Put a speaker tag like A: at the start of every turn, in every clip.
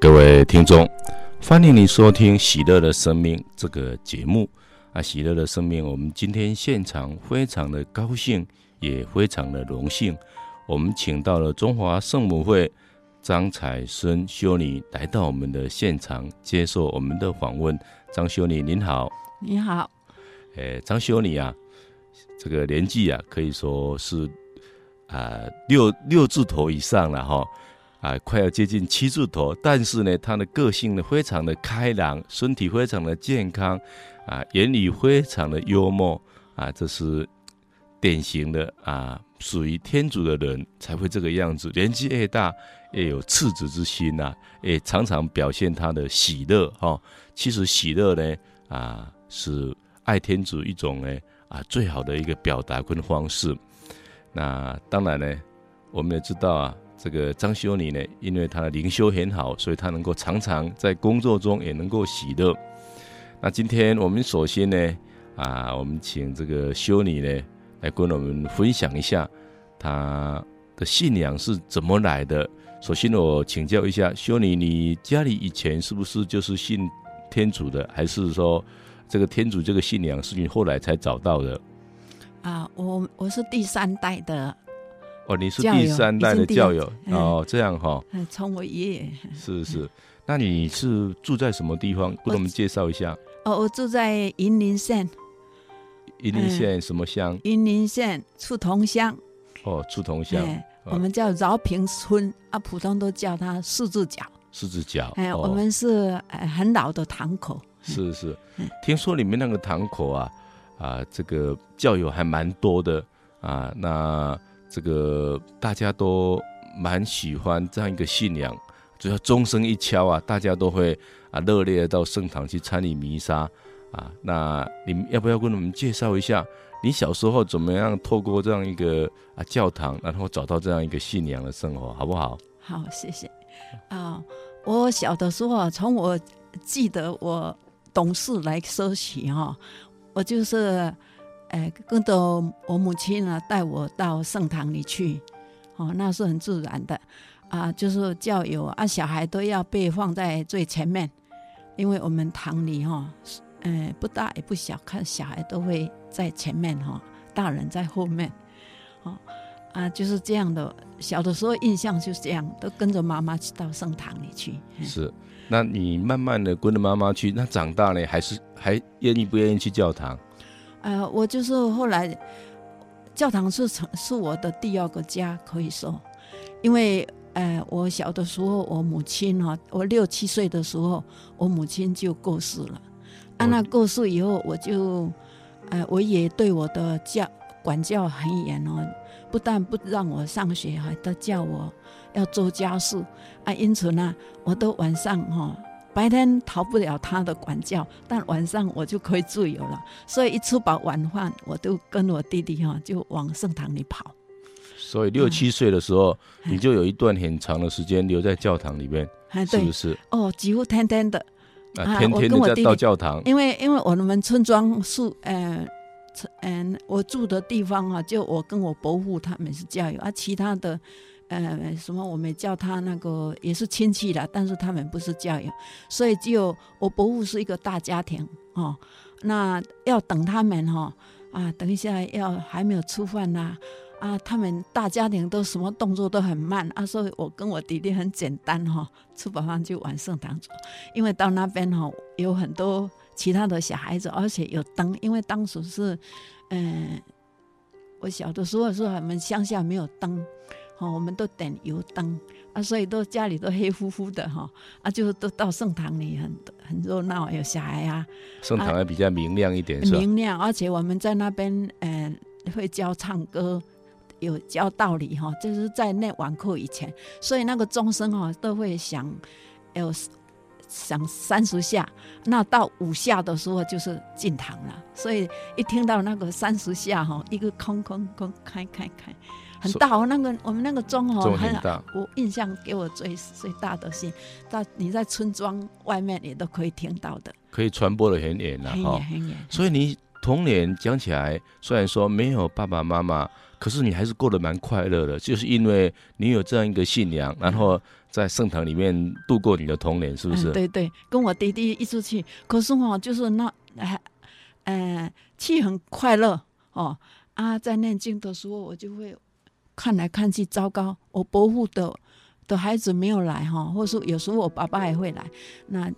A: 各位听众，欢迎你收听《喜乐的生命》这个节目啊！喜乐的生命，我们今天现场非常的高兴，也非常的荣幸，我们请到了中华圣母会张彩孙修女来到我们的现场，接受我们的访问。张修女您好，
B: 你好，
A: 诶，张修女啊，这个年纪啊，可以说是啊、呃、六六字头以上了哈。啊，快要接近七字头，但是呢，他的个性呢非常的开朗，身体非常的健康，啊，言语非常的幽默，啊，这是典型的啊，属于天主的人才会这个样子。年纪越大，越有赤子之心呐、也常常表现他的喜乐哈、其实喜乐呢，啊，是爱天主一种呢啊最好的一个表达跟方式。那当然呢，我们也知道啊。这个张修女呢，因为她的灵修很好，所以她能够常常在工作中也能够喜乐。那今天我们首先呢，啊，我们请这个修女呢来跟我们分享一下她的信仰是怎么来的。首先我请教一下修女，你家里以前是不是就是信天主的，还是说这个天主这个信仰是你后来才找到的？
B: 啊，我我是第三代的。
A: 哦，你是第三代的教友哦，这样哈。
B: 从我爷爷。
A: 是是，那你是住在什么地方？给我们介绍一下。
B: 哦，我住在云林县。
A: 云林县什么乡？
B: 云林县菟桐乡。
A: 哦，菟桐乡。
B: 我们叫饶平村啊，普通都叫它四字脚。
A: 四字脚。
B: 哎，我们是很老的堂口。
A: 是是，听说里面那个堂口啊啊，这个教友还蛮多的啊，那。这个大家都蛮喜欢这样一个信仰，只要钟声一敲啊，大家都会啊热烈到圣堂去参与弥撒啊。那你们要不要跟我们介绍一下，你小时候怎么样透过这样一个啊教堂，然后找到这样一个信仰的生活，好不好？
B: 好，谢谢。啊，我小的时候啊，从我记得我懂事来说起哈，我就是。哎，跟着我母亲呢，带我到圣堂里去，哦，那是很自然的，啊，就是教友啊，小孩都要被放在最前面，因为我们堂里哈，嗯、不大也不小，看小孩都会在前面哈，大人在后面，哦，啊，就是这样的。小的时候印象就是这样，都跟着妈妈去到圣堂里去。
A: 是，那你慢慢的跟着妈妈去，那长大了还是还愿意不愿意去教堂？
B: 呃，我就是后来教堂是成是我的第二个家，可以说，因为呃，我小的时候，我母亲哈，我六七岁的时候，我母亲就过世了。啊，那过世以后，我就呃，我也对我的教管教很严哦，不但不让我上学，还都叫我要做家事啊。因此呢，我都晚上哈。白天逃不了他的管教，但晚上我就可以自由了。所以一吃饱晚饭，我都跟我弟弟哈就往圣堂里跑。
A: 所以六七岁的时候，嗯、你就有一段很长的时间留在教堂里面，嗯、是不是？
B: 哦，几乎天天的，
A: 啊，天天的在到教堂。
B: 因为因为我们村庄是呃，嗯，我住的地方啊，就我跟我伯父他们是教友啊，其他的。呃，什么？我们叫他那个也是亲戚的，但是他们不是教友，所以只有我伯父是一个大家庭哦。那要等他们哈啊，等一下要还没有吃饭呐啊，他们大家庭都什么动作都很慢啊，所以我跟我弟弟很简单哈，吃饱饭就往圣堂走，因为到那边哈有很多其他的小孩子，而且有灯，因为当时是嗯、呃，我小的时候是我们乡下没有灯。哦，我们都点油灯啊，所以都家里都黑乎乎的哈啊，就都到圣堂里很很热闹，有小孩啊。
A: 圣堂还比较明亮一点，
B: 是吧？明亮，而且我们在那边嗯、呃、会教唱歌，有教道理哈，就是在那晚课以前，所以那个钟声哈都会响，有响三十下，那到五下的时候就是进堂了，所以一听到那个三十下哈，一个空空空开开开。很大哦，那个我们那个钟哦，很大。我印象给我最最大的是，到你在村庄外面也都可以听到的，
A: 可以传播的很远了哈。很远很远。所以你童年讲起来，虽然说没有爸爸妈妈，可是你还是过得蛮快乐的，就是因为你有这样一个信仰，然后在圣堂里面度过你的童年，是不是？
B: 嗯、对对，跟我弟弟一出去，可是哈，就是那哎，呃，气很快乐哦啊，在念经的时候，我就会看来看去，糟糕，我伯父的的孩子没有来哈，或者说有时候我爸爸也会来，那。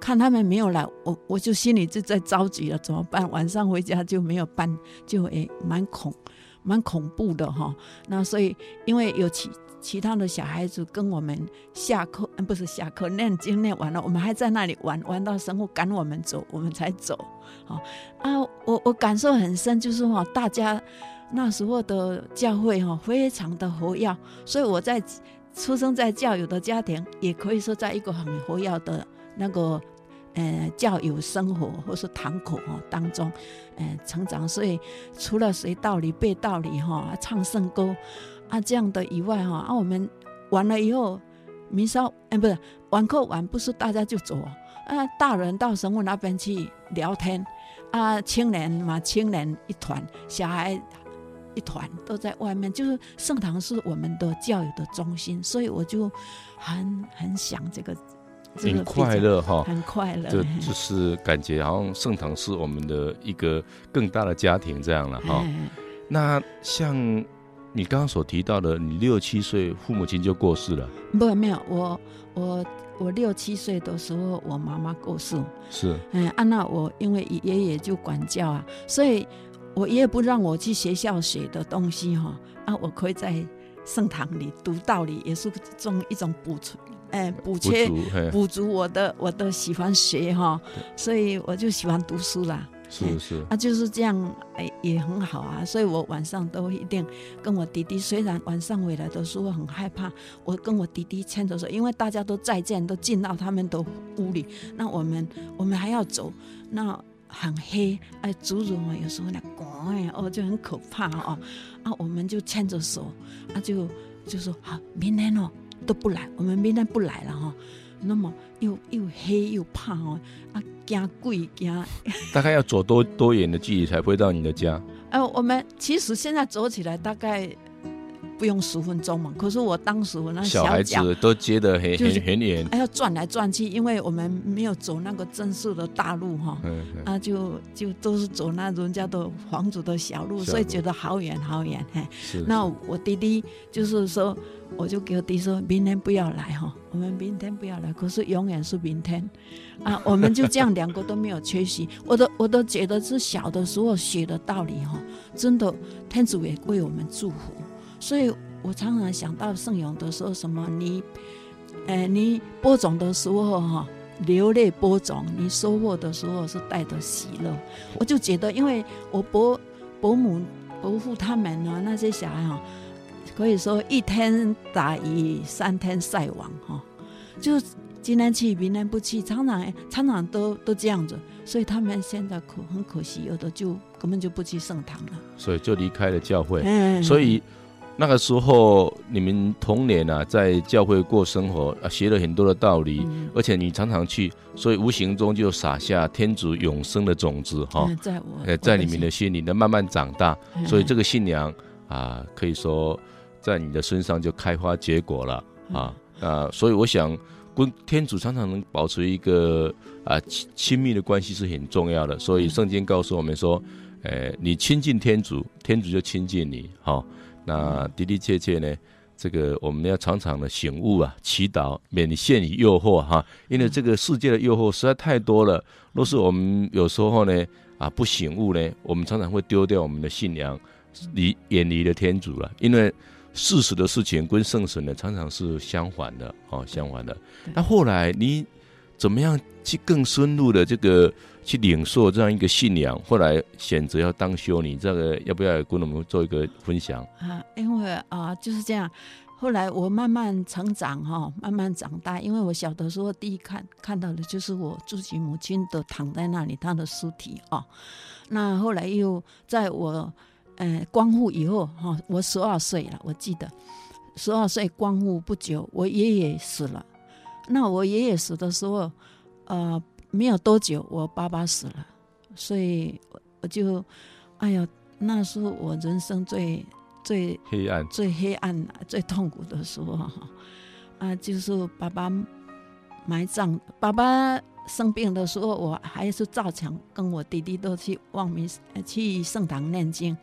B: 看他们没有来，我我就心里就在着急了，怎么办？晚上回家就没有办，就诶蛮恐，蛮恐怖的哈。那所以因为有其其他的小孩子跟我们下课，嗯，不是下课，念经念完了，我们还在那里玩，玩到神父赶我们走，我们才走。好啊，我我感受很深，就是哈，大家那时候的教会哈，非常的活跃，所以我在出生在教友的家庭，也可以说在一个很活跃的那个。呃，教友生活或是堂口哈当中，呃，成长，所以除了学道理、背道理哈、唱圣歌啊这样的以外哈，啊我们完了以后，弥撒，哎不是晚课完不是大家就走啊，大人到神父那边去聊天啊，青年嘛青年一团，小孩一团都在外面，就是盛唐是我们的教育的中心，所以我就很很想这个。
A: 很快乐哈，
B: 很快乐，
A: 就就是感觉好像盛唐是我们的一个更大的家庭这样了哈。那像你刚刚所提到的，你六七岁父母亲就过世了？
B: 不，没有，我我我六七岁的时候，我妈妈过世。
A: 是，
B: 嗯，啊，那我因为爷爷就管教啊，所以我爷爷不让我去学校学的东西哈，啊，我可以在圣堂里读道理，也是种一种补充。哎，补缺补足我的我的喜欢学哈，所以我就喜欢读书啦。
A: 是是，
B: 啊，就是这样，哎，也很好啊。所以我晚上都一定跟我弟弟，虽然晚上回来的时候很害怕，我跟我弟弟牵着手，因为大家都再见，都进到他们的屋里，那我们我们还要走，那很黑，哎，主人啊，有时候那咣哎，哦，就很可怕哦，啊，我们就牵着手，啊，就就说好，明天哦。都不来，我们明天不来了哈。那么又又黑又怕哦，啊，惊鬼惊。
A: 大概要走多多远的距离才回到你的家？
B: 呃，我们其实现在走起来大概。不用十分钟嘛，可是我当时我那小，
A: 小孩子都接得很很很远，
B: 还要转来转去，因为我们没有走那个正式的大路哈，啊就就都是走那人家的房子的小路，小路。所以觉得好远好远嘿。那我弟弟就是说，我就给我弟说，明天不要来哈，我们明天不要来，可是永远是明天。啊，我们就这样两个都没有缺席，我都我都觉得是小的时候学的道理哈，真的天主也为我们祝福。所以我常常想到圣咏的时候，什么你，呃，你播种的时候哈，流泪播种；你收获的时候是带着喜乐。我就觉得，因为我伯伯母、伯父他们呢，那些小孩哈，可以说一天打鱼三天晒网哈，就今天去明天不去，常常常常都都这样子。所以他们现在可很可惜，有的就根本就不去圣堂了，
A: 所以就离开了教会。嗯，所以。那个时候，你们童年啊，在教会过生活啊，学了很多的道理，嗯、而且你常常去，所以无形中就撒下天主永生的种子哈，
B: 嗯、在我
A: 呃，在你们的心里呢，慢慢长大，嗯、所以这个信仰啊，可以说在你的身上就开花结果了啊、嗯、啊，所以我想跟天主常常能保持一个啊亲亲密的关系是很重要的，所以圣经告诉我们说，呃，你亲近天主，天主就亲近你，哈。那的的确确呢，这个我们要常常的醒悟啊，祈祷免陷于诱惑哈，因为这个世界的诱惑实在太多了。若是我们有时候呢啊不醒悟呢，我们常常会丢掉我们的信仰，离远离了天主了。因为事实的事情跟圣神呢常常是相反的哦，相反的。那后来你怎么样去更深入的这个？去领受这样一个信仰，后来选择要当修女，这个要不要跟我们做一个分享
B: 啊？因为啊，就是这样。后来我慢慢成长哈，慢慢长大。因为我小的时候第一看看到的就是我自己母亲的躺在那里，她的尸体啊。那后来又在我呃光复以后哈，我十二岁了，我记得十二岁光复不久，我爷爷死了。那我爷爷死的时候，呃。没有多久，我爸爸死了，所以我就，哎呀，那时候我人生最最
A: 黑暗、
B: 最黑暗、最痛苦的时候哈，啊，就是爸爸埋葬，爸爸生病的时候，我还是照常跟我弟弟都去望明去圣堂念经，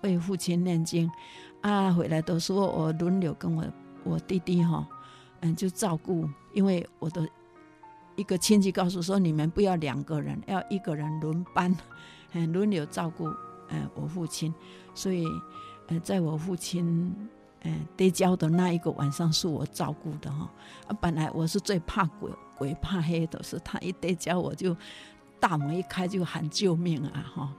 B: 为父亲念经，啊，回来的时候我轮流跟我我弟弟哈，嗯，就照顾，因为我的。一个亲戚告诉说：“你们不要两个人，要一个人轮班，嗯，轮流照顾，嗯，我父亲。所以，呃，在我父亲，嗯，跌跤的那一个晚上，是我照顾的哈。啊，本来我是最怕鬼、鬼怕黑的，是他一跌跤，我就大门一开就喊救命啊，哈，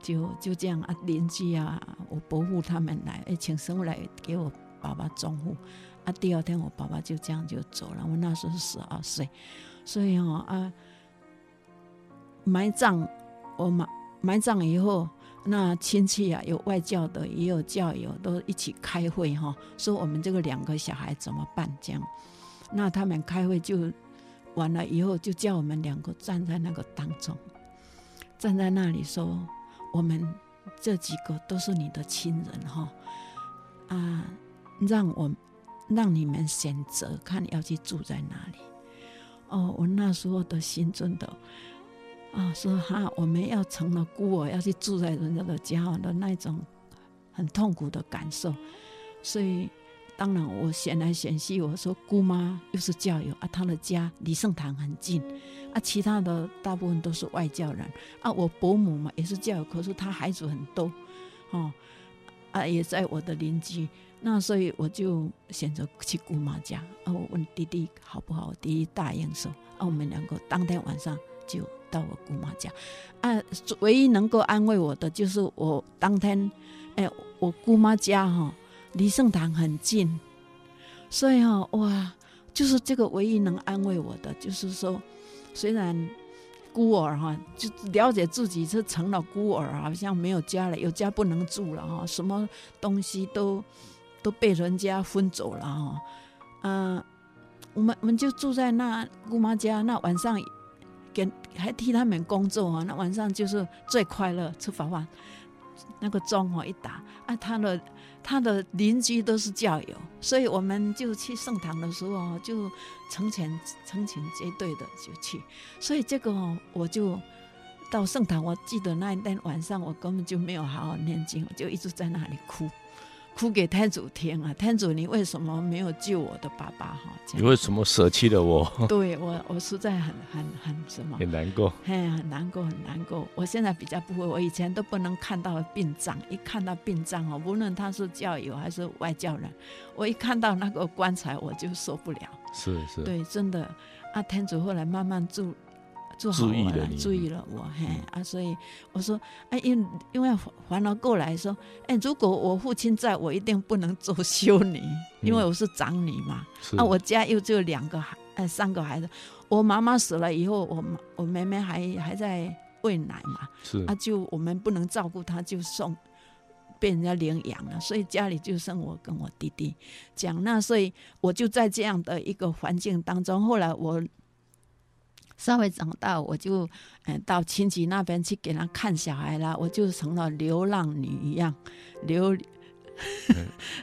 B: 就就这样啊，邻居啊，我伯父他们来，哎，请神来给我爸爸中护。啊，第二天我爸爸就这样就走了。我那时候是十二岁。”所以哦啊，埋葬我埋埋葬以后，那亲戚啊，有外教的，也有教友，都一起开会哈，说我们这个两个小孩怎么办？这样，那他们开会就完了以后，就叫我们两个站在那个当中，站在那里说，我们这几个都是你的亲人哈，啊，让我让你们选择，看要去住在哪里。哦，我那时候的心真的啊，说哈，我们要成了孤儿，要去住在人家的家的那种很痛苦的感受。所以，当然我选来选去，我说姑妈又是教友啊，她的家离圣堂很近啊，其他的大部分都是外教人啊。我伯母嘛也是教友，可是她孩子很多，哦啊，也在我的邻居。那所以我就选择去姑妈家啊，我问弟弟好不好，我弟弟答应说啊，我们两个当天晚上就到我姑妈家啊。唯一能够安慰我的就是我当天，哎，我姑妈家哈离圣堂很近，所以哈哇，就是这个唯一能安慰我的，就是说虽然孤儿哈，就了解自己是成了孤儿，好像没有家了，有家不能住了哈，什么东西都。都被人家分走了哈，嗯、我们我们就住在那姑妈家，那晚上给还替他们工作啊，那晚上就是最快乐，吃法饭，那个钟哦一打啊，他的他的邻居都是教友，所以我们就去圣堂的时候就成群成群结队的就去，所以这个我就到圣堂，我记得那一天晚上我根本就没有好好念经，我就一直在那里哭。哭给天主听啊！天主，你为什么没有救我的爸爸？哈，
A: 你为什么舍弃了我？
B: 对我，我实在很很很什么？
A: 很难过，
B: 嘿，很难过，很难过。我现在比较不会，我以前都不能看到殡葬，一看到殡葬哦，无论他是教友还是外教人，我一看到那个棺材我就受不了。
A: 是是，
B: 对，真的啊，天主后来慢慢住。做好我了，注意了我嘿啊，所以我说，哎，因因为反而过来说，哎，如果我父亲在，我一定不能做修女，因为我是长女嘛。嗯、啊，我家又只有两个孩，哎，三个孩子。我妈妈死了以后，我我妹妹还还在喂奶嘛。是啊，就我们不能照顾她，就送被人家领养了，所以家里就剩我跟我弟弟。讲那，所以我就在这样的一个环境当中，后来我。稍微长大，我就嗯到亲戚那边去给他看小孩啦，我就成了流浪女一样，流，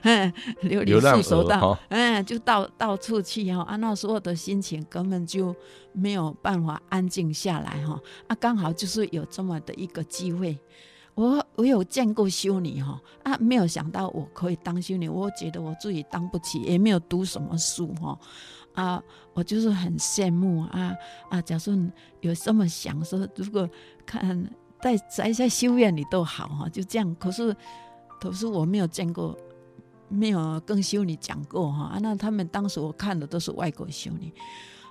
B: 嗯，流离失所到，嗯，就到到处去哈，啊，那时候的心情根本就没有办法安静下来哈，啊，刚好就是有这么的一个机会，我我有见过修女哈，啊，没有想到我可以当修女，我觉得我自己当不起，也没有读什么书哈。啊，我就是很羡慕啊啊！假设有这么想说，如果看在在在修院里都好哈，就这样。可是，可是我没有见过，没有跟修女讲过哈。啊，那他们当时我看的都是外国修女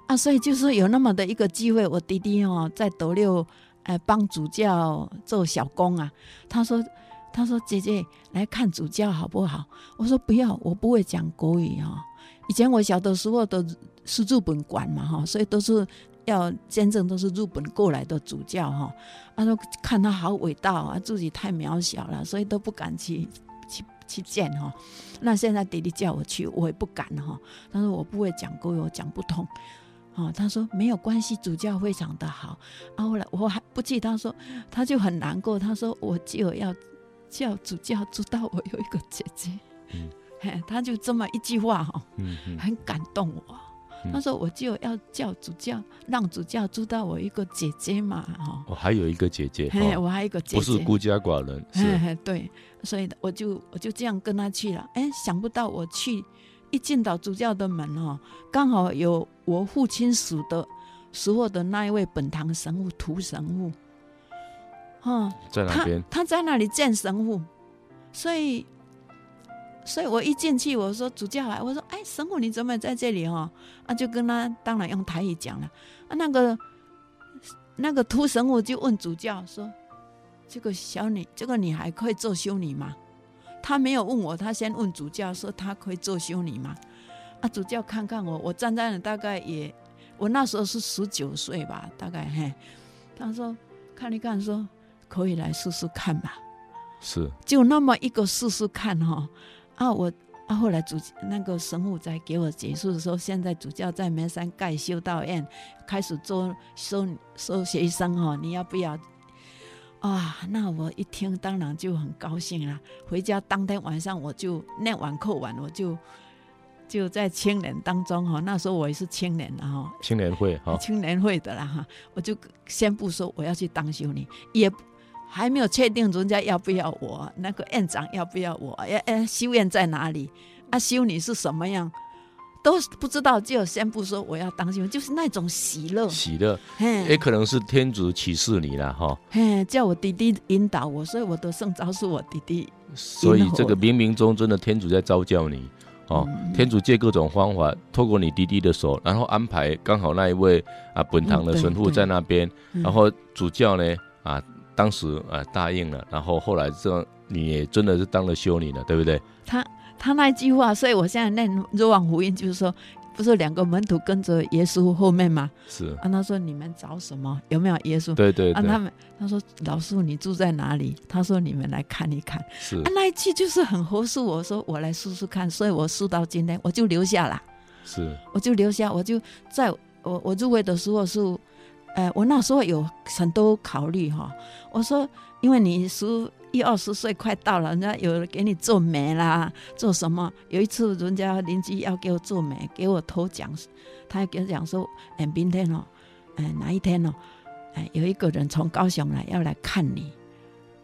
B: 啊，所以就是有那么的一个机会，我弟弟哦在斗六哎帮主教做小工啊。他说他说姐姐来看主教好不好？我说不要，我不会讲国语哦。以前我小的时候都是日本管嘛哈，所以都是要见证都是日本过来的主教哈，他说看他好伟大啊，自己太渺小了，所以都不敢去去去见哈。那现在弟弟叫我去，我也不敢哈。但是我不会讲国语，我讲不通，哦，他说没有关系，主教非常的好。啊，后来我还不记，他说他就很难过，他说我就要叫主教知道我有一个姐姐。嘿，他就这么一句话哈，嗯，很感动我。他说我就要叫主教，让主教知道我一个姐姐嘛，哈。
A: 我还有一个姐姐，
B: 嘿，我还有一个姐姐，
A: 不是孤家寡人，是，
B: 对，所以我就我就这样跟他去了。哎，想不到我去。一进到主教的门哦，刚好有我父亲死的时候的那一位本堂神父涂神父，哦，
A: 在那边，
B: 他在那里见神父，所以，所以我一进去，我说主教来，我说哎，神父你怎么在这里哦？啊，就跟他当然用台语讲了，啊，那个那个秃神父就问主教说，这个小女，这个女孩可以做修女吗？他没有问我，他先问主教说她可以做修女吗？啊，主教看看我，我站在那大概也，我那时候是十九岁吧，大概嘿。他说看一看，说可以来试试看吧。
A: 是，
B: 就那么一个试试看哈。啊，我啊后来主那个神父在给我解释的时候，现在主教在梅山盖修道院，开始做收收学生哈，你要不要？啊，那我一听当然就很高兴了。回家当天晚上我就念完课完，我就就在青年当中哈。那时候我也是青年了哈，
A: 青年会哈，
B: 青年会的啦哈。我就先不说我要去当修女，也还没有确定人家要不要我，那个院长要不要我，哎哎，修院在哪里？啊，修女是什么样？都不知道，就先不说我要当修女，就是那种喜乐，
A: 喜乐，也可能是天主启示你了哈，
B: 嘿，叫我弟弟引导我，所以我的圣召是我弟弟，
A: 所以这个冥冥中真的天主在召叫你哦，嗯、天主借各种方法透过你弟弟的手，然后安排刚好那一位啊本堂的神父在那边，嗯、然后主教呢啊当时呃答应了，然后后来这你也真的是当了修女了，对不对？
B: 他。他那句话，所以我现在念若望福音，就是说，不是两个门徒跟着耶稣后面吗？
A: 是
B: 啊，他说你们找什么？有没有耶稣？
A: 对对对。
B: 啊，他们他说老师你住在哪里？他说你们来看一看。
A: 是
B: 啊，那一句就是很合适。我说我来试试看，所以我试到今天我就留下了。
A: 是，
B: 我就留下，我就在我我入会的时候是，呃，我那时候有很多考虑哈。我说因为你十。一二十岁快到了，人家有人给你做媒啦，做什么？有一次人家邻居要给我做媒，给我头奖，他还给我讲说：“哎，明天哦，哎哪一天哦，哎有一个人从高雄来要来看你。”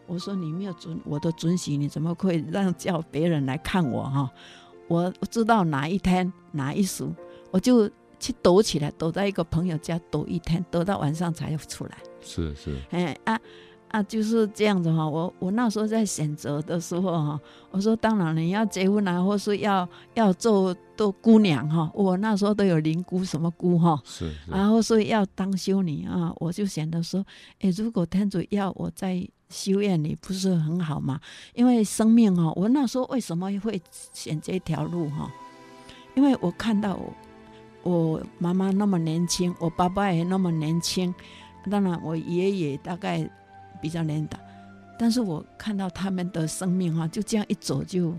B: 我说：“你没有准我的准许，你怎么会 让叫别人来看我哈？我我知道哪一天哪一时，我就去躲起来，躲在一个朋友家躲一天，躲到晚上才要出来。”
A: 是是，
B: 哎啊。啊，就是这样子哈。我我那时候在选择的时候哈，我说当然你要结婚啊，或是要要做做姑娘哈。我那时候都有灵姑什么姑哈，
A: 是，
B: 然后说要当修女啊，我就选择说，哎，如果天主要我在修院里，不是很好吗？因为生命哈，我那时候为什么会选这条路哈？因为我看到我我妈妈那么年轻，我爸爸也那么年轻，当然我爷爷大概。比较年长，但是我看到他们的生命哈，就这样一走就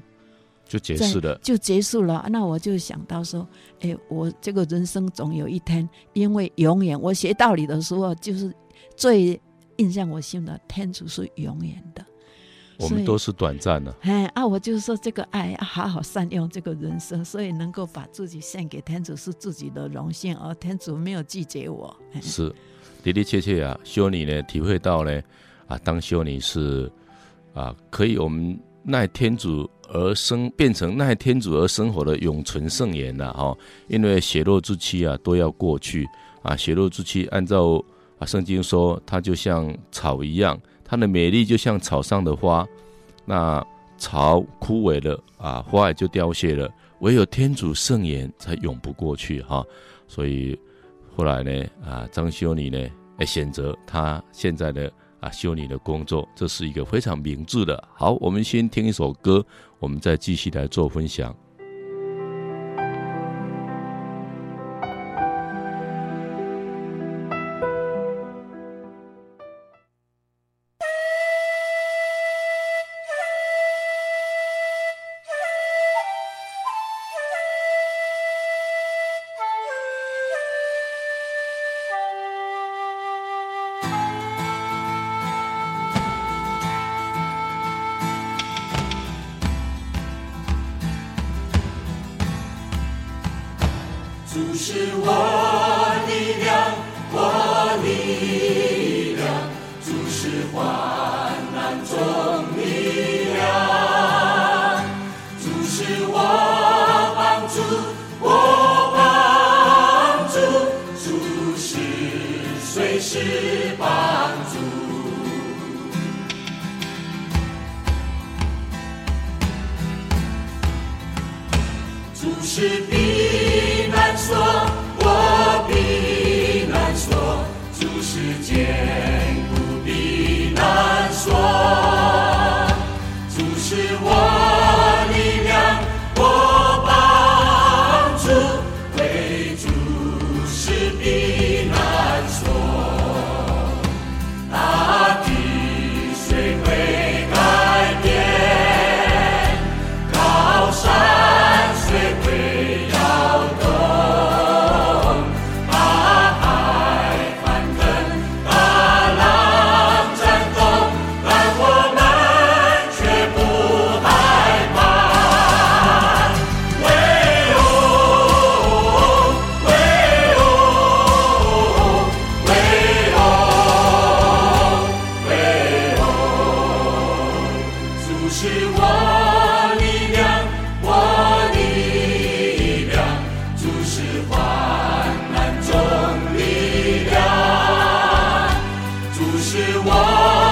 A: 就结束了，
B: 就结束了。那我就想到说，哎，我这个人生总有一天，因为永远，我学道理的时候，就是最印象我心的，天主是永远的，
A: 我们都是短暂的。
B: 哎啊，我就是说这个爱要好好善用这个人生，所以能够把自己献给天主是自己的荣幸，而天主没有拒绝我。
A: 是的的确确啊，修女呢，体会到呢。啊，当修女是啊，可以我们赖天主而生，变成赖天主而生活的永存圣言了哈。因为血肉之躯啊都要过去啊，血肉之躯按照啊圣经说，它就像草一样，它的美丽就像草上的花。那草枯萎了啊，花也就凋谢了，唯有天主圣言才永不过去哈。所以后来呢啊，张修女呢，哎选择她现在的。啊，修女的工作，这是一个非常明智的。好，我们先听一首歌，我们再继续来做分享。
C: 是。说，我必难说；诸世间，不必难说。ah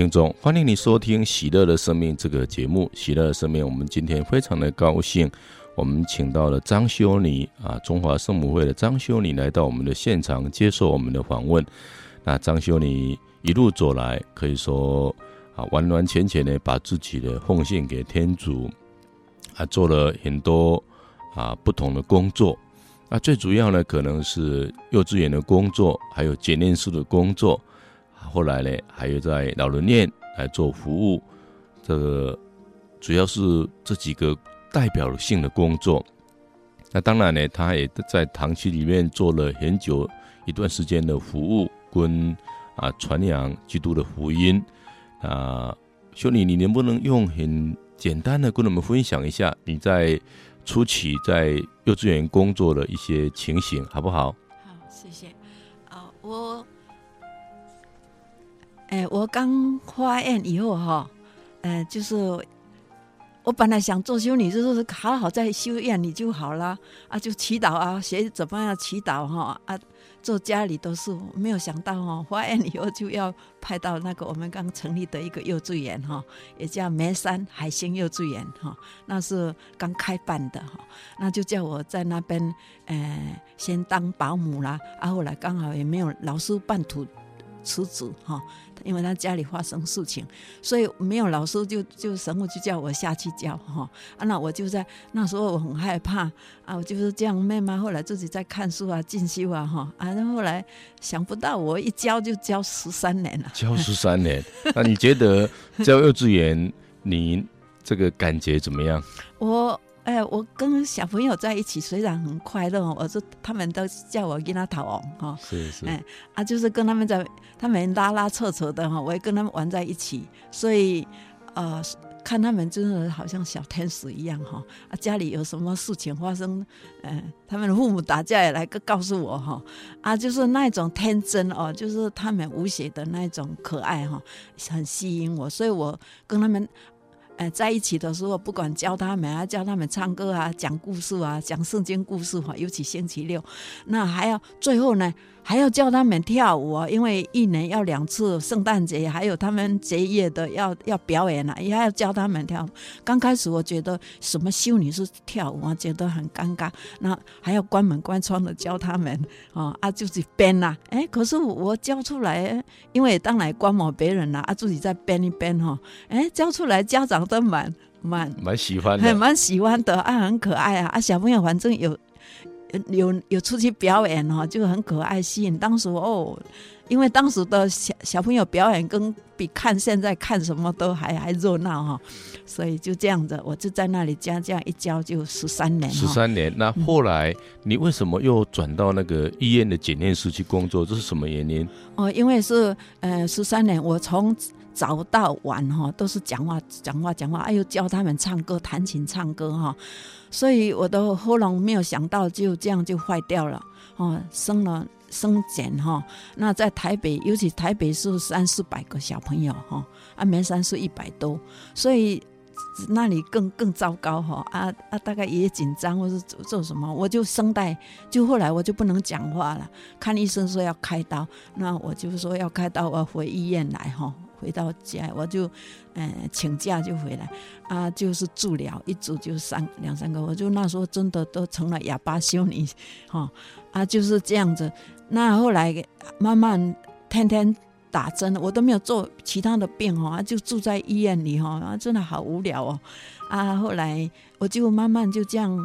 A: 听众，欢
C: 迎你收听《喜乐的生命》这个节目。《喜乐的生命》，我们今天非常的高兴，我们请到了张修尼啊，中华圣母会的张修尼来到我们的现场接受我们的访问。那张修女一路走来，可以说啊，完完全全的把自己的奉献给天主，啊，做了很多啊不同的工作。那最主要呢，可能是幼稚园的工作，还有检验室的工作。后来呢，还有在老人院来做服务，这个主要是这几个代表性的工作。那当然呢，他也在堂区里面做了很久一段时间的服务，跟啊传扬基督的福音。啊，修女，你能不能用很简单的跟我们分享一下你在初期在幼稚园工作的一些情形，好不好？
B: 好，谢谢。啊，我。哎，我刚发愿以后哈，呃，就是我本来想做修女，就是好好在修院里就好了啊，就祈祷啊，学怎么样祈祷哈啊。做家里都是没有想到哈，发愿以后就要派到那个我们刚成立的一个幼稚园哈，也叫梅山海星幼稚园哈，那是刚开办的哈，那就叫我在那边呃先当保姆啦，啊后来刚好也没有老师半途辞职哈。因为他家里发生事情，所以没有老师就，就就神父就叫我下去教哈啊，那我就在那时候我很害怕啊，我就是这样慢慢后来自己在看书啊进修啊哈啊，然后后来想不到我一教就教十三年了，
A: 教十三年，那你觉得教幼稚园你这个感觉怎么样？
B: 我。哎，我跟小朋友在一起虽然很快乐，我说他们都叫我囡仔头王哈，
A: 是是，
B: 哎啊，就是跟他们在他们拉拉扯扯的哈，我也跟他们玩在一起，所以呃，看他们真的好像小天使一样哈。啊，家里有什么事情发生，呃，他们的父母打架也来个告诉我哈。啊，就是那种天真哦，就是他们无邪的那种可爱哈，很吸引我，所以我跟他们。哎，在一起的时候，不管教他们啊，教他们唱歌啊，讲故事啊，讲圣经故事哈，尤其星期六，那还要最后呢。还要教他们跳舞啊，因为一年要两次圣诞节，还有他们节夜的要要表演啊，也还要教他们跳舞。刚开始我觉得什么修女是跳舞啊，觉得很尴尬。那还要关门关窗的教他们啊，啊就是编呐。哎，可是我教出来，因为当然观摩别人啦，啊自己再编一编哈。哎，教出来家长都蛮蛮
A: 蛮喜欢的，
B: 还蛮喜欢的啊，很可爱啊。啊小朋友反正有。有有出去表演哈，就很可爱，吸引当时哦，因为当时的小小朋友表演跟比看现在看什么都还还热闹哈，所以就这样子，我就在那里教，这样一教就十三年。
A: 十三年，那后来你为什么又转到那个医院的检验室去工作？这是什么原因？
B: 哦，因为是呃十三年，我从早到晚哈都是讲话讲话讲话，哎呦教他们唱歌弹琴唱歌哈。所以我的喉咙没有想到就这样就坏掉了哦，生了生茧哈。那在台北，尤其台北是三四百个小朋友哈，啊梅山是一百多，所以那里更更糟糕哈。啊啊，大概也紧张，或是做做什么，我就声带就后来我就不能讲话了。看医生说要开刀，那我就说要开刀，我要回医院来哈。回到家，我就，呃，请假就回来，啊，就是治疗，一住就三两三个，我就那时候真的都成了哑巴修女，哈，啊，就是这样子。那后来慢慢天天打针，我都没有做其他的病，哈，就住在医院里，哈，啊，真的好无聊哦，啊，后来我就慢慢就这样，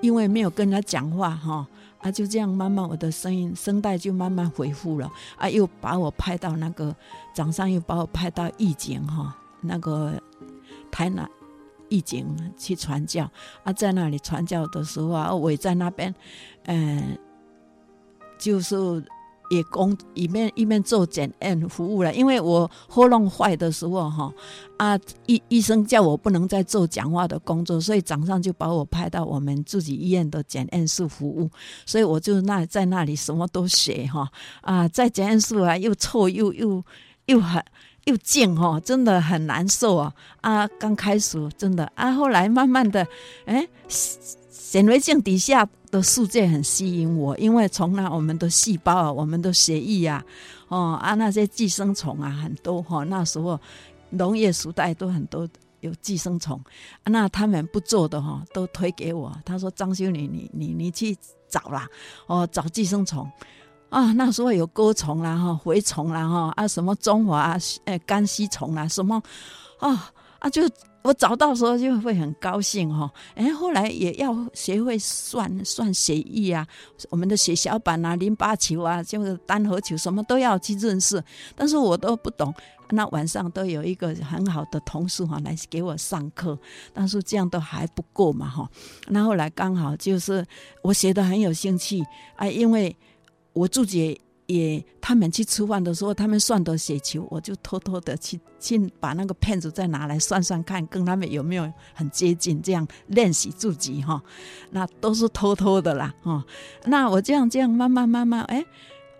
B: 因为没有跟他讲话，哈。啊就这样慢慢，我的声音声带就慢慢恢复了。啊，又把我派到那个早上，又把我派到义井哈，那个台南义井去传教。啊，在那里传教的时候啊，我也在那边，嗯、就是。也工一面一面做检验服务了，因为我喉咙坏的时候哈啊医医生叫我不能再做讲话的工作，所以早上就把我派到我们自己医院的检验室服务，所以我就那在那里什么都学哈啊，在检验室啊又臭 又又又很又静哈，真的很难受啊啊！刚开始真的啊，后来慢慢的哎。显微镜底下的世界很吸引我，因为从那我们的细胞啊，我们的血液啊，哦啊那些寄生虫啊很多哈、那时候农业时代都很多有寄生虫，那他们不做的哈，都推给我。他说张修你，你你你去找啦，哦找寄生虫啊，那时候有钩虫啦哈，蛔虫啦哈啊什么中华诶肝吸虫啦什么啊啊就。我找到时候就会很高兴哈，哎，后来也要学会算算血液啊，我们的血小板啊、淋巴球啊，就是单核球，什么都要去认识，但是我都不懂。那晚上都有一个很好的同事哈来给我上课，但是这样都还不够嘛哈。那后来刚好就是我学的很有兴趣啊，因为我自己。也，他们去吃饭的时候，他们算的雪球，我就偷偷的去去把那个片子再拿来算算看，跟他们有没有很接近，这样练习自己哈。那都是偷偷的啦哈。那我这样这样慢慢慢慢，哎，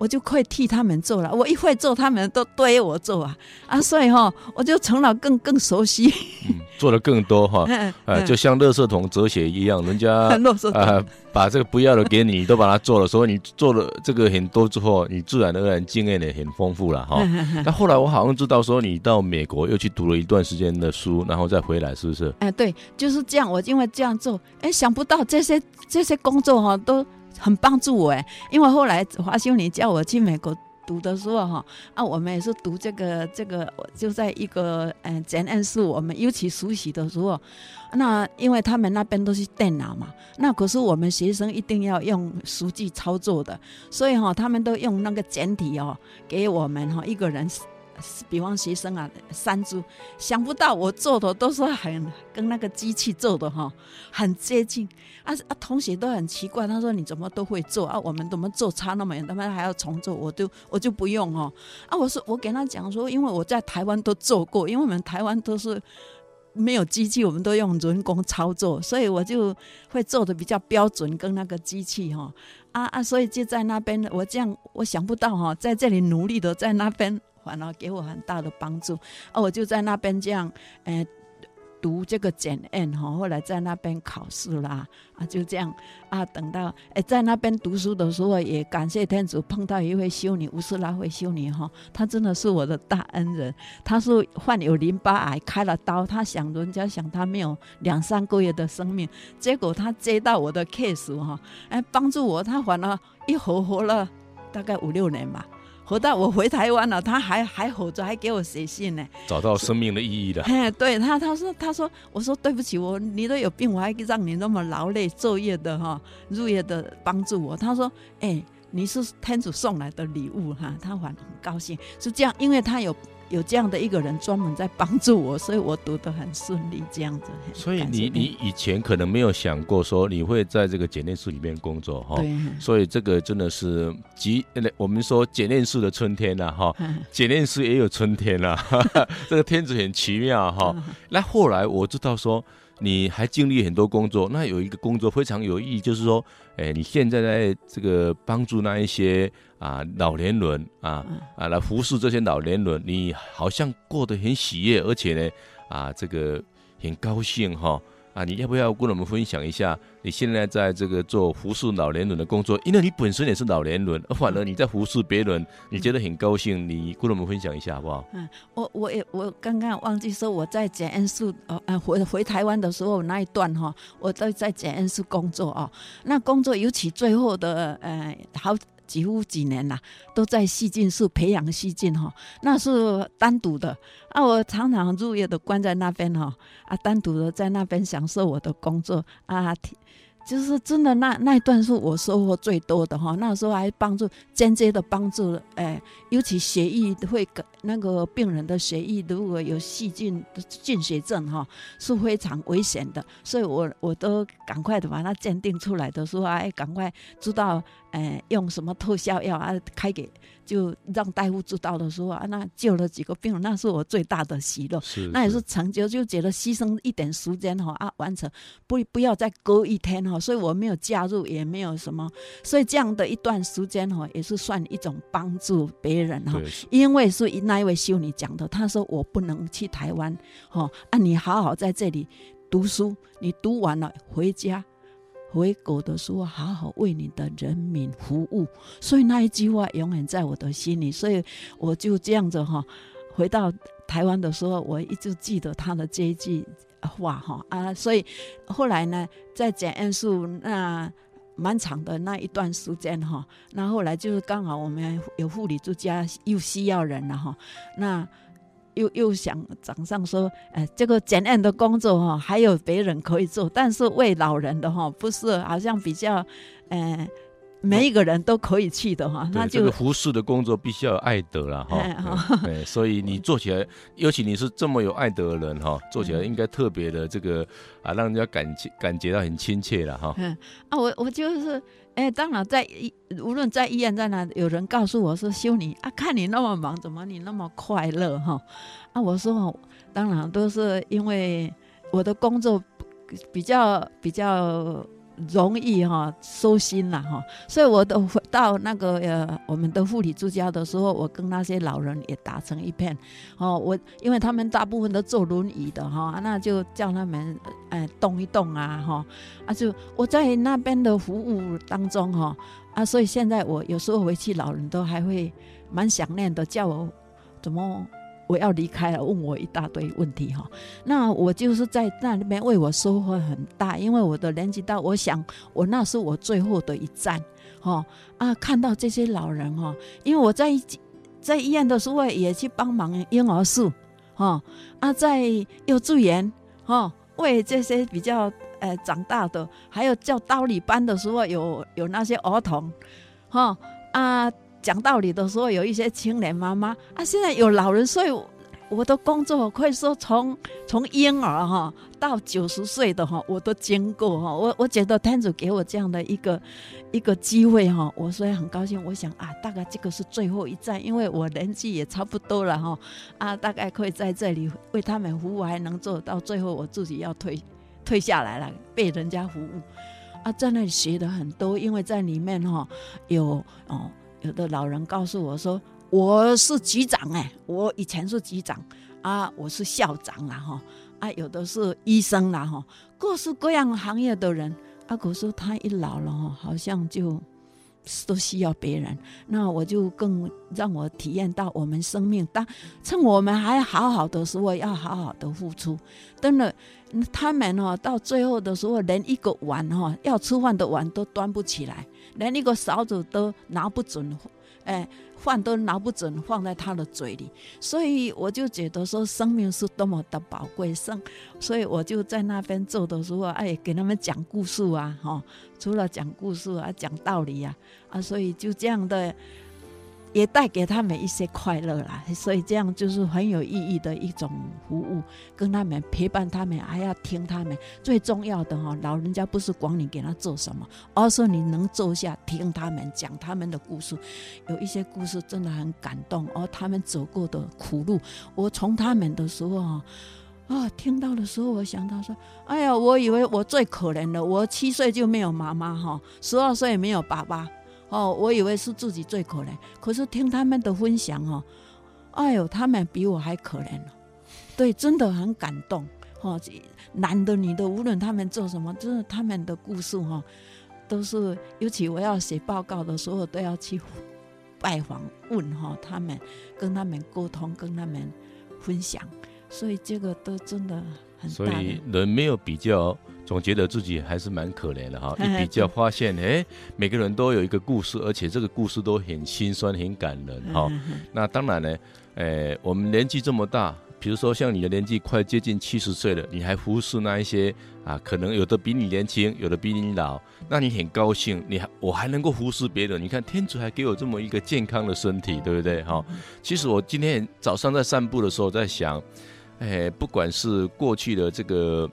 B: 我就可以替他们做了。我一会做，他们都堆我做啊啊，所以哈，我就成了更更熟悉，
A: 嗯、做的更多哈，呃、嗯，就像垃圾桶哲学一样，人家 啊、呃、把这个不要的给你，都把它做了，所以你做了这个很多之后，你自然而然经验也很丰富了哈。那后来我好像知道说，你到美国又去读了一段时间的书，然后再回来，是不是？
B: 哎，对，就是这样。我因为这样做，哎，想不到这些这些工作哈都。很帮助我哎，因为后来华修你叫我去美国读的时候哈，啊，我们也是读这个这个，就在一个嗯检验室，我们尤其熟悉的时候，那因为他们那边都是电脑嘛，那可是我们学生一定要用实际操作的，所以哈，他们都用那个简体哦给我们哈一个人。比方学生啊，三组，想不到我做的都是很跟那个机器做的哈，很接近啊啊！同学都很奇怪，他说你怎么都会做啊？我们怎么做差那么远？他们还要重做，我就我就不用哦啊！我说我给他讲说，因为我在台湾都做过，因为我们台湾都是没有机器，我们都用人工操作，所以我就会做的比较标准，跟那个机器哈啊啊！所以就在那边，我这样我想不到哈，在这里努力的在那边。反而给我很大的帮助，啊，我就在那边这样，诶，读这个检验哈，后来在那边考试啦，啊，就这样，啊，等到诶，在那边读书的时候，也感谢天主碰到一位修女，乌斯拉慧修女哈，她真的是我的大恩人，她是患有淋巴癌，开了刀，她想人家想她没有两三个月的生命，结果她接到我的 case 哈，哎，帮助我，她反而一活活了大概五六年吧。活到我回台湾了，他还还活着，还给我写信呢。
A: 找到生命的意义了。
B: 哎，对他，他说，他说，我说对不起，我你都有病，我还让你那么劳累昼夜的哈，日夜的帮助我。他说，哎，你是天主送来的礼物哈，他还很高兴，是这样，因为他有。有这样的一个人专门在帮助我，所以我读得很顺利，这样子。
A: 所以你你以前可能没有想过说你会在这个检验室里面工作哈。对。所以这个真的是即我们说检验室的春天呐哈，检验室也有春天呐，这个天子很奇妙哈。那后来我知道说。你还经历很多工作，那有一个工作非常有意义，就是说，哎，你现在在这个帮助那一些啊老年人啊啊来服侍这些老年人，你好像过得很喜悦，而且呢啊这个很高兴哈。啊，你要不要跟我们分享一下你现在在这个做服侍老年人的工作？因为你本身也是老年人，而反而你在服侍别人，你觉得很高兴。你跟我们分享一下好不好？
B: 嗯，我我也我刚刚忘记说我在检验室哦，呃回回台湾的时候那一段哈，我都在检验室工作哦。那工作尤其最后的呃好。几乎几年了，都在西进室培养西进哈，那是单独的啊。我常常入夜的关在那边哈啊，单独的在那边享受我的工作啊。就是真的那那一段是我收获最多的哈，那时候还帮助间接的帮助，哎，尤其血液会跟那个病人的血液如果有细菌菌血症哈，是非常危险的，所以我我都赶快的把它鉴定出来的时候，哎，赶快知道，哎，用什么特效药啊开给。就让大夫知道的时候啊，那救了几个病人，那是我最大的喜乐。是，是，那也是成就，就觉得牺牲一点时间哈啊，完成不不要再隔一天哈，所以我没有加入，也没有什么，所以这样的一段时间哈，也是算一种帮助别人哈。因为是那一位修女讲的，她说我不能去台湾哈，啊，你好好在这里读书，你读完了回家。回国的时候，好好为你的人民服务，所以那一句话永远在我的心里。所以我就这样子哈，回到台湾的时候，我一直记得他的这一句话哈啊。所以后来呢，在检验室那蛮长的那一段时间哈，那后来就是刚好我们有护理之家又需要人了哈，那。又又想掌上说，哎，这个检验的工作哈，还有别人可以做，但是为老人的哈，不是好像比较，呃，每一个人都可以去的哈。那就
A: 这个服侍的工作必须要有爱德了哈。哎，所以你做起来，尤其你是这么有爱德的人哈，做起来应该特别的这个啊，让人家感感觉到很亲切了哈。
B: 嗯啊，我我就是。哎，当然在医，无论在医院在哪，有人告诉我说：“修女啊，看你那么忙，怎么你那么快乐？”哈，啊，我说，当然都是因为我的工作比较比较容易哈收心了哈，所以我都到那个呃我们的护理之家的时候，我跟那些老人也打成一片哦。我因为他们大部分都坐轮椅的哈，那就叫他们哎动一动啊哈啊就我在那边的服务当中哈啊，所以现在我有时候回去，老人都还会蛮想念的，叫我怎么。我要离开了，问我一大堆问题哈。那我就是在那里面为我收获很大，因为我的年纪大，我想我那是我最后的一站哈啊！看到这些老人哈，因为我在在医院的时候也去帮忙婴儿室哈啊，在幼稚园哈为这些比较呃长大的，还有教道理班的时候有有那些儿童哈啊。讲道理的时候，有一些青年妈妈啊，现在有老人，所以我的工作可以说从从婴儿哈到九十岁的哈，我都经过哈。我我觉得天主给我这样的一个一个机会哈，我所以很高兴。我想啊，大概这个是最后一站，因为我年纪也差不多了哈啊，大概可以在这里为他们服务，还能做到最后我自己要退退下来了，被人家服务啊，在那里学的很多，因为在里面哈有哦。有的老人告诉我说：“我是局长哎，我以前是局长啊，我是校长啦哈啊，有的是医生啦哈，各式各样行业的人啊。可是他一老了哈，好像就都需要别人。那我就更让我体验到我们生命，当趁我们还好好的时候，要好好的付出。真的，他们哈到最后的时候，连一个碗哈要吃饭的碗都端不起来。”连一个勺子都拿不准，哎，饭都拿不准放在他的嘴里，所以我就觉得说生命是多么的宝贵，生，所以我就在那边做的时候，哎，给他们讲故事啊，哈，除了讲故事啊，讲道理呀，啊，所以就这样的。也带给他们一些快乐啦，所以这样就是很有意义的一种服务，跟他们陪伴他们，还要听他们。最重要的哈，老人家不是管你给他做什么，而是你能坐下听他们讲他们的故事。有一些故事真的很感动，而他们走过的苦路，我从他们的时候啊，啊听到的时候，我想到说，哎呀，我以为我最可怜的，我七岁就没有妈妈哈，十二岁没有爸爸。哦，我以为是自己最可怜，可是听他们的分享哦，哎呦，他们比我还可怜了，对，真的很感动。哦，男的女的，无论他们做什么，就是他们的故事哈，都是，尤其我要写报告的时候，都要去拜访问哈他们，跟他们沟通，跟他们分享，所以这个都真的很大。
A: 所以人没有比较。总觉得自己还是蛮可怜的哈，一比较发现，哎，每个人都有一个故事，而且这个故事都很心酸、很感人哈。那当然呢，哎，我们年纪这么大，比如说像你的年纪快接近七十岁了，你还服侍那一些啊，可能有的比你年轻，有的比你老，那你很高兴，你还我还能够服侍别人。你看天主还给我这么一个健康的身体，对不对哈？其实我今天早上在散步的时候在想，哎，不管是过去的这个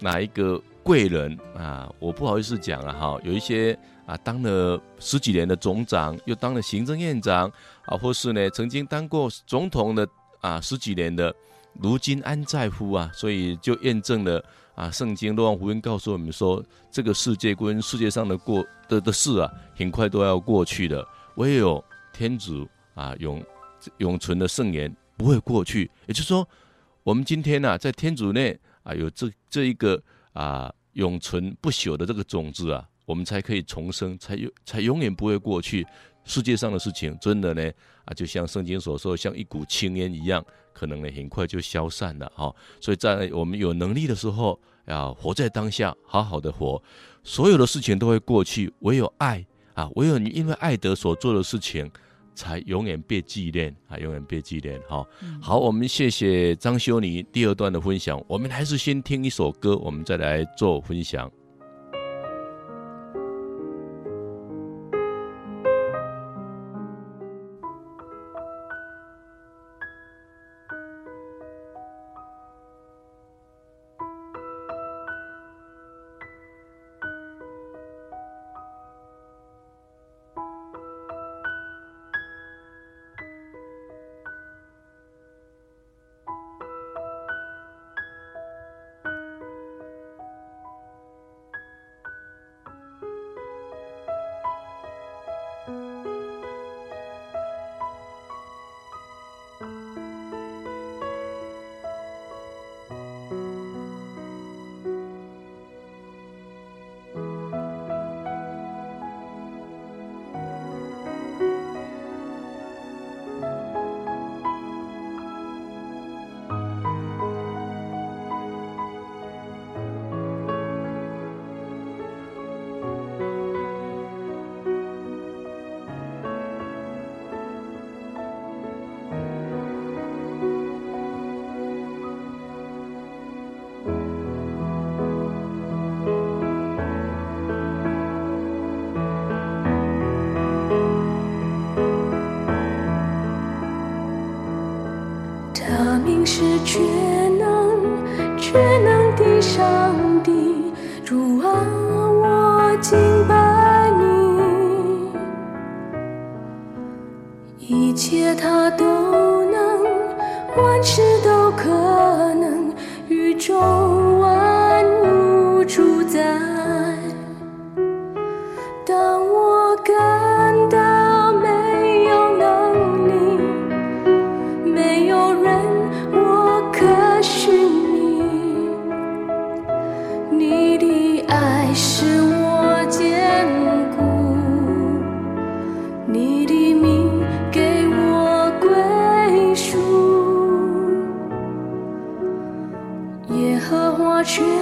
A: 哪一个。贵人啊，我不好意思讲了哈，有一些啊当了十几年的总长，又当了行政院长啊，或是呢曾经当过总统的啊十几年的，如今安在乎啊？所以就验证了啊，圣经若望福音告诉我们说，这个世界跟世界上的过的的事啊，很快都要过去的，唯有天主啊永永存的圣言不会过去。也就是说，我们今天呢、啊，在天主内啊有这这一个。啊，永存不朽的这个种子啊，我们才可以重生，才永才永远不会过去。世界上的事情，真的呢啊，就像圣经所说，像一股青烟一样，可能呢很快就消散了哈、哦。所以在我们有能力的时候，要活在当下，好好的活。所有的事情都会过去，唯有爱啊，唯有你因为爱德所做的事情。才永远被纪念啊！永远被纪念。好，好，我们谢谢张修尼第二段的分享。我们还是先听一首歌，我们再来做分享。
C: true.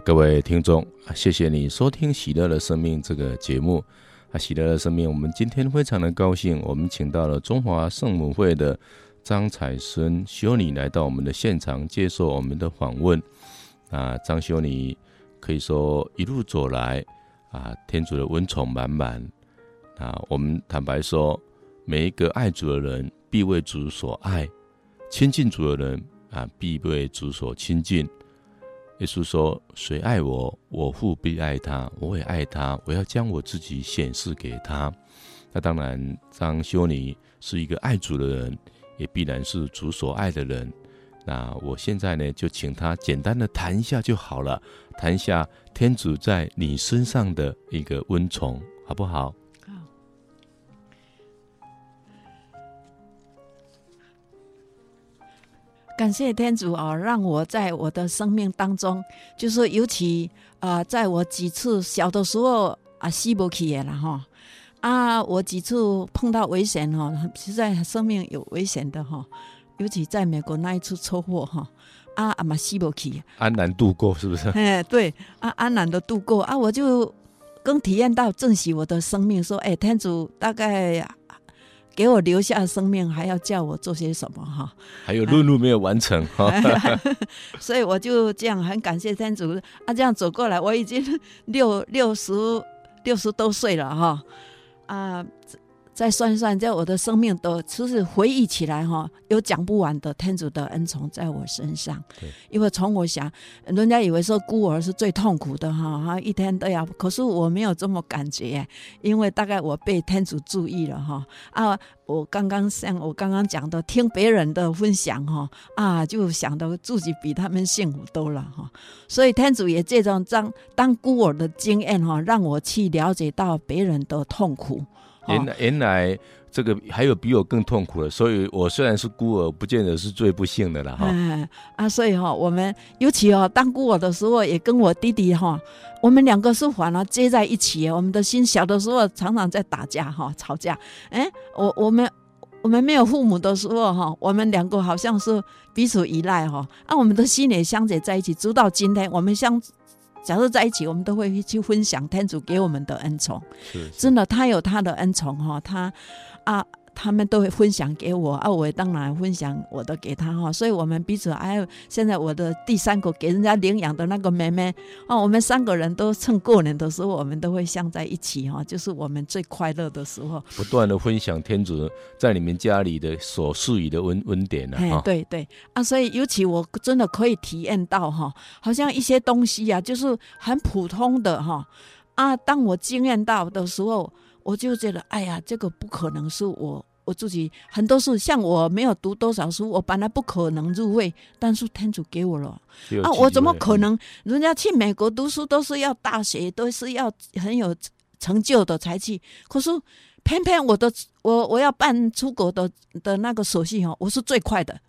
A: 各位听众，谢谢你收听《喜乐的生命》这个节目。啊，《喜乐的生命》，我们今天非常的高兴，我们请到了中华圣母会的张彩孙修女来到我们的现场接受我们的访问。啊，张修女可以说一路走来，啊，天主的恩宠满满。啊，我们坦白说，每一个爱主的人必为主所爱，亲近主的人啊，必为主所亲近。耶稣说：“谁爱我，我父必爱他，我也爱他。我要将我自己显示给他。”那当然，张修尼是一个爱主的人，也必然是主所爱的人。那我现在呢，就请他简单的谈一下就好了，谈一下天主在你身上的一个温宠，好不好？
B: 感谢天主啊，让我在我的生命当中，就是尤其啊、呃，在我几次小的时候啊，西伯奇也了哈啊，我几次碰到危险哈，实在生命有危险的哈。尤其在美国那一次车祸哈，啊阿玛西伯奇
A: 安然度过是不是？
B: 哎，对，啊安然的度过啊，我就更体验到珍惜我的生命，说，哎，天主大概给我留下生命，还要叫我做些什么哈？
A: 还有任务没有完成哈，
B: 啊、所以我就这样很感谢天主啊，这样走过来，我已经六六十六十多岁了哈，啊。再算一算，在我的生命都其实回忆起来哈，有讲不完的天主的恩宠在我身上。因为从我想，人家以为说孤儿是最痛苦的哈，哈，一天都要，可是我没有这么感觉，因为大概我被天主注意了哈啊，我刚刚像我刚刚讲的，听别人的分享哈啊，就想到自己比他们幸福多了哈，所以天主也这种当当孤儿的经验哈，让我去了解到别人的痛苦。
A: 原来原来这个还有比我更痛苦的，所以我虽然是孤儿，不见得是最不幸的了哈。
B: 嗯啊，所以哈，我们尤其哦，当孤儿的时候，也跟我弟弟哈，我们两个是反而接在一起。我们的心小的时候常常在打架哈，吵架。哎，我我们我们没有父母的时候哈，我们两个好像是彼此依赖哈，啊，我们的心也相结在一起，直到今天，我们相。假如在一起，我们都会去分享天主给我们的恩宠。是，是，真的，他有他的恩宠哈，他啊。他们都会分享给我啊，我也当然分享我的给他哈，所以我们彼此还有现在我的第三个给人家领养的那个妹妹哦，我们三个人都趁过年的时候，我们都会相在一起哈，就是我们最快乐的时候。
A: 不断的分享天主在你们家里的所赐予的恩恩典呢，
B: 哈，对对啊，所以尤其我真的可以体验到哈，好像一些东西啊，就是很普通的哈啊，当我经验到的时候。我就觉得，哎呀，这个不可能是我我自己很多事，像我没有读多少书，我本来不可能入会，但是天主给我了啊，我怎么可能？人家去美国读书都是要大学，都是要很有成就的才去，可是偏偏我的我我要办出国的的那个手续哦，我是最快的。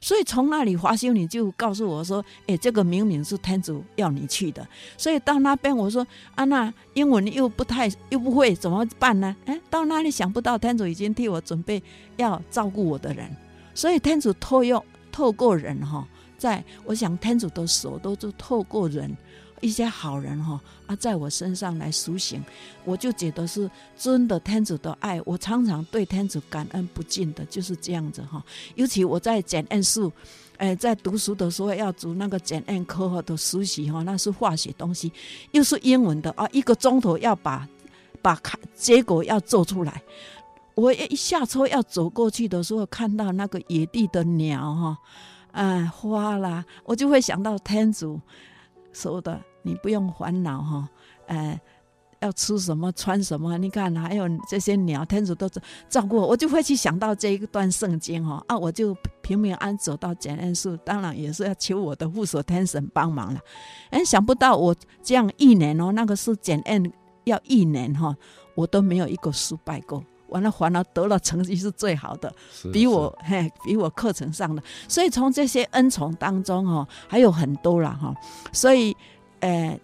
B: 所以从那里，华修女就告诉我说：“哎、欸，这个明明是天主要你去的。”所以到那边，我说：“啊，那英文又不太又不会，怎么办呢？”哎、到那里想不到，天主已经替我准备要照顾我的人。所以天主透用透过人哈，在我想天主的手都是透过人。一些好人哈啊，在我身上来苏醒，我就觉得是真的天主的爱。我常常对天主感恩不尽的，就是这样子哈。尤其我在检验室，诶，在读书的时候要读那个检验科的书习哈，那是化学东西，又是英文的啊，一个钟头要把把看结果要做出来。我一下车要走过去的时候，看到那个野地的鸟哈，哎，花啦，我就会想到天主。说的，你不用烦恼哈，呃，要吃什么穿什么，你看还有这些鸟，天主都照顾我，我就会去想到这一段圣经哈啊，我就平平安走到检验室，当然也是要求我的护守天神帮忙了。哎，想不到我这样一年哦，那个是检验要一年哈，我都没有一个失败过。完了，反而得了成绩是最好的，比我嘿，比我课程上的。所以从这些恩宠当中哈，还有很多了哈。所以，呃，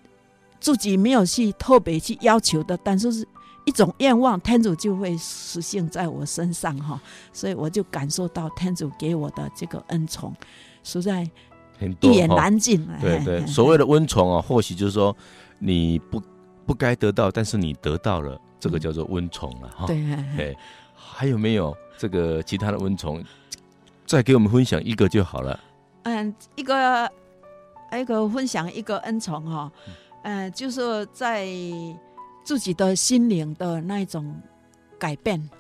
B: 自己没有去特别去要求的，但是是一种愿望，天主就会实现在我身上哈。所以我就感受到天主给我的这个恩宠，实在一言难尽。
A: 对对，所谓的恩宠啊，或许就是说你不不该得到，但是你得到了。这个叫做温宠了哈，对，哎，还有没有这个其他的温宠？再给我们分享一个就好了。
B: 嗯，一个一个分享一个恩宠哈，嗯，就是在自己的心灵的那一种改变，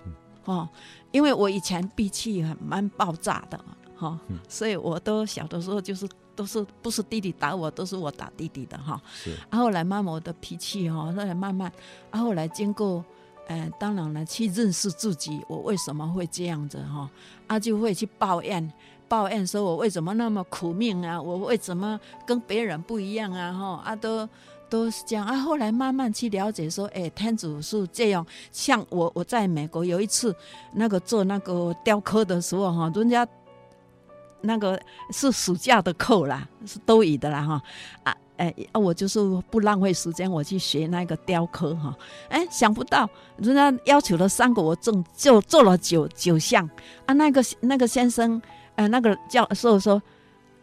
B: 哈，因为我以前脾气很蛮爆炸的，哈，所以我都小的时候就是。都是不是弟弟打我，都是我打弟弟的哈。是。啊后来慢慢我的脾气哈，后来慢慢，啊后来经过，呃，当然了，去认识自己，我为什么会这样子哈，啊，就会去抱怨，抱怨说我为什么那么苦命啊？我为什么跟别人不一样啊？哈啊都都是这样啊。后来慢慢去了解说，哎，天主是这样。像我我在美国有一次那个做那个雕刻的时候哈，人家那个是暑假的课啦，是多余的啦哈啊。哎，我就是不浪费时间，我去学那个雕刻哈。哎，想不到人家要求了三个，我正就做了九九项啊。那个那个先生，呃，那个教授说，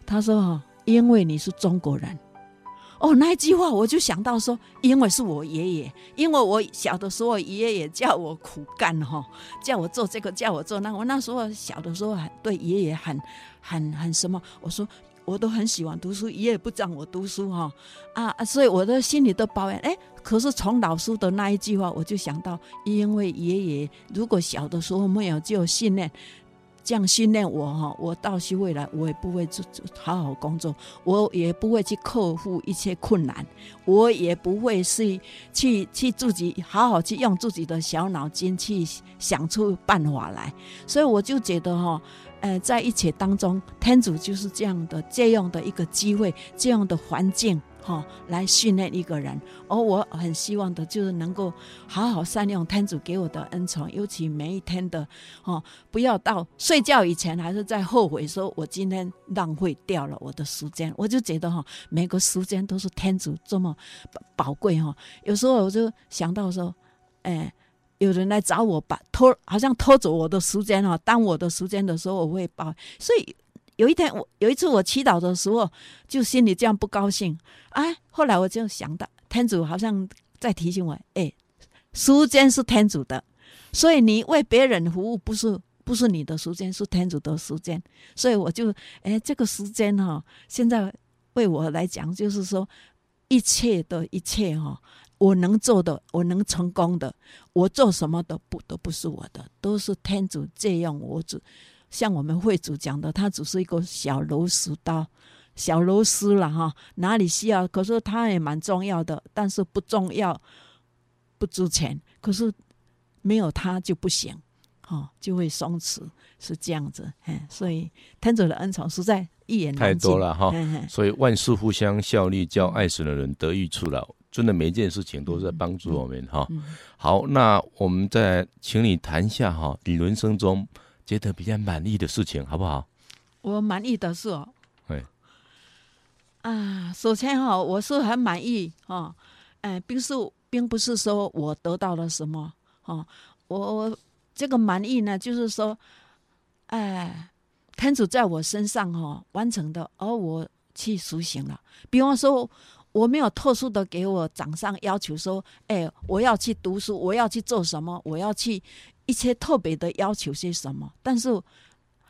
B: 他说哈，因为你是中国人。哦，那一句话我就想到说，因为是我爷爷，因为我小的时候爷爷叫我苦干哈，叫我做这个，叫我做那。我那时候小的时候还对爷爷很很很什么，我说。我都很喜欢读书，爷爷不让我读书哈啊，所以我的心里都抱怨。哎，可是从老师的那一句话，我就想到，因为爷爷如果小的时候没有就训练，这样训练我哈，我到时未来我也不会做好好工作，我也不会去克服一切困难，我也不会是去去自己好好去用自己的小脑筋去想出办法来，所以我就觉得哈。呃，在一切当中，天主就是这样的这样的一个机会，这样的环境，哦，来训练一个人。而我很希望的就是能够好好善用天主给我的恩宠，尤其每一天的，哦，不要到睡觉以前还是在后悔说，我今天浪费掉了我的时间。我就觉得哈、哦，每个时间都是天主这么宝贵哈。有时候我就想到说，哎。有人来找我，把偷好像偷走我的时间哈，当我的时间的时候，我会把。所以有一天，我有一次我祈祷的时候，就心里这样不高兴。哎，后来我就想到，天主好像在提醒我，哎，时间是天主的，所以你为别人服务不是不是你的时间，是天主的时间。所以我就哎，这个时间哈，现在为我来讲，就是说一切的一切哈。我能做的，我能成功的，我做什么都不都不是我的，都是天主借用我。只像我们会主讲的，它只是一个小螺丝刀、小螺丝了哈，哪里需要？可是它也蛮重要的，但是不重要，不值钱。可是没有它就不行，哈，就会松弛，是这样子。嘿，所以天主的恩宠实在一言，太多了哈。
A: 所以万事互相效力，叫爱神的人得益处了。真的每一件事情都在帮助我们哈。好，那我们再请你谈一下哈，你人生中觉得比较满意的事情，好不好？
B: 我满意的是哦，
A: 对，
B: 啊，首先哈，我是很满意哈，哎，并是并不是说我得到了什么哈，我这个满意呢，就是说，哎，天主在我身上哈完成的，而我去实行了，比方说。我没有特殊的给我长上要求说，哎，我要去读书，我要去做什么，我要去一些特别的要求些什么，但是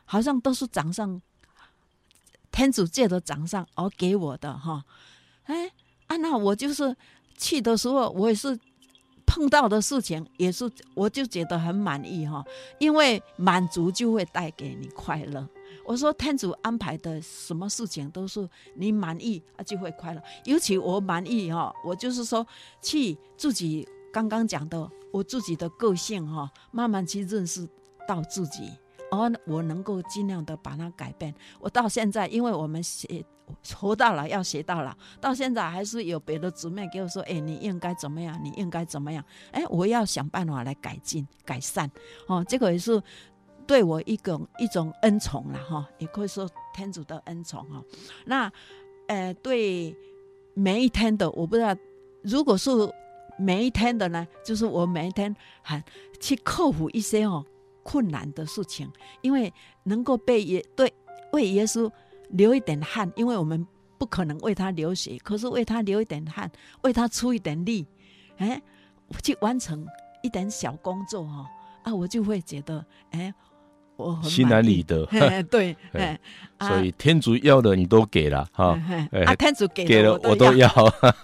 B: 好像都是掌上天主借的掌上而给我的哈，哎啊，那我就是去的时候，我也是碰到的事情，也是我就觉得很满意哈，因为满足就会带给你快乐。我说天主安排的什么事情都是你满意啊，就会快乐。尤其我满意哈，我就是说去自己刚刚讲的我自己的个性哈，慢慢去认识到自己，而我能够尽量的把它改变。我到现在，因为我们学活到老要学到老，到现在还是有别的姊妹给我说，哎，你应该怎么样？你应该怎么样？哎，我要想办法来改进改善哦，这个也是。对我一种一种恩宠了哈，也可以说天主的恩宠哈。那，呃，对每一天的，我不知道，如果是每一天的。呢，就是我每一天还去克服一些哦困难的。事情，因为能够被耶对为耶稣流一点汗，因为我们不可能为他流血，可是为他流一点汗，为他出一点力，哎，去完成一点小工作哈啊，我就会觉得哎。
A: 心安理得，
B: 对，
A: 所以天主要的你都给了哈，
B: 啊，天主给
A: 给了我都要，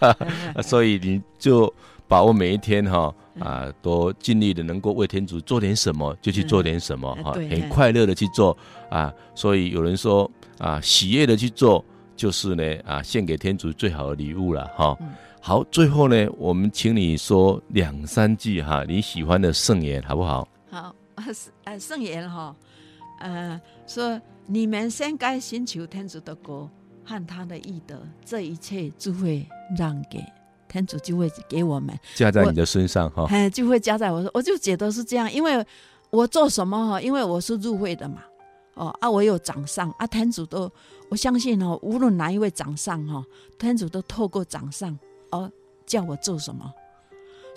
A: 所以你就把握每一天哈啊，都尽力的能够为天主做点什么就去做点什么哈，很快乐的去做啊，所以有人说啊，喜悦的去做就是呢啊，献给天主最好的礼物了哈。好，最后呢，我们请你说两三句哈你喜欢的圣言好不好？
B: 好。呃圣言哈，呃，说你们先该寻求天主的国和他的义德，这一切就会让给天主，就会给我们
A: 加在你的身上哈，
B: 哎，就会加在我，我就觉得是这样，因为我做什么哈，因为我是入会的嘛，哦啊，我有掌上啊，天主都我相信哦，无论哪一位掌上哈，天主都透过掌上哦叫我做什么。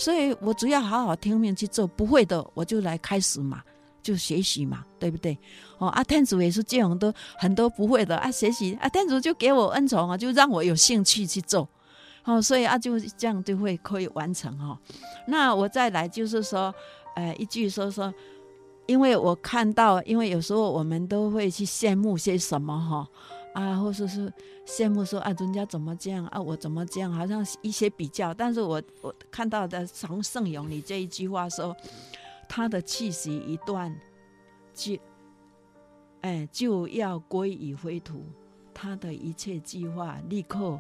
B: 所以我只要好好听命去做，不会的我就来开始嘛，就学习嘛，对不对？哦，啊，天主也是这样，都很多不会的啊，学习啊，天主就给我恩宠啊，就让我有兴趣去做，哦，所以啊，就这样就会可以完成哈、哦。那我再来就是说，呃，一句说说，因为我看到，因为有时候我们都会去羡慕些什么哈。哦啊，或者是羡慕说啊，人家怎么这样啊，我怎么这样，好像一些比较。但是我我看到的从圣咏里这一句话说，他的气息一断，就哎就要归于灰土，他的一切计划立刻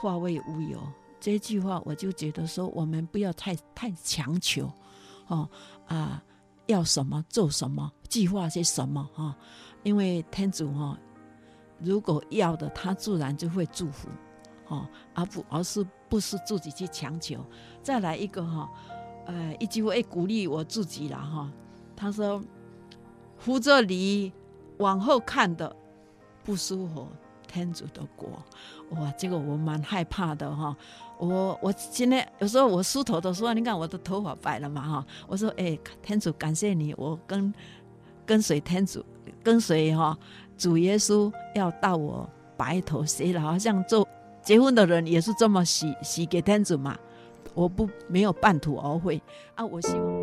B: 化为乌有。这句话我就觉得说，我们不要太太强求哦啊，要什么做什么，计划些什么哈、哦，因为天主哈。哦如果要的，他自然就会祝福，哦，而不而是不是自己去强求。再来一个哈，呃，一句话鼓励我自己了哈。他说：“扶着你往后看的，不舒服，天主的国。”哇，这个我蛮害怕的哈。我我今天有时候我梳头的时候，你看我的头发白了嘛哈。我说：“哎，天主感谢你，我跟跟随天主，跟随哈。”主耶稣要到我白头偕老，好像做结婚的人也是这么许许给天主嘛。我不没有半途而废啊！我希望。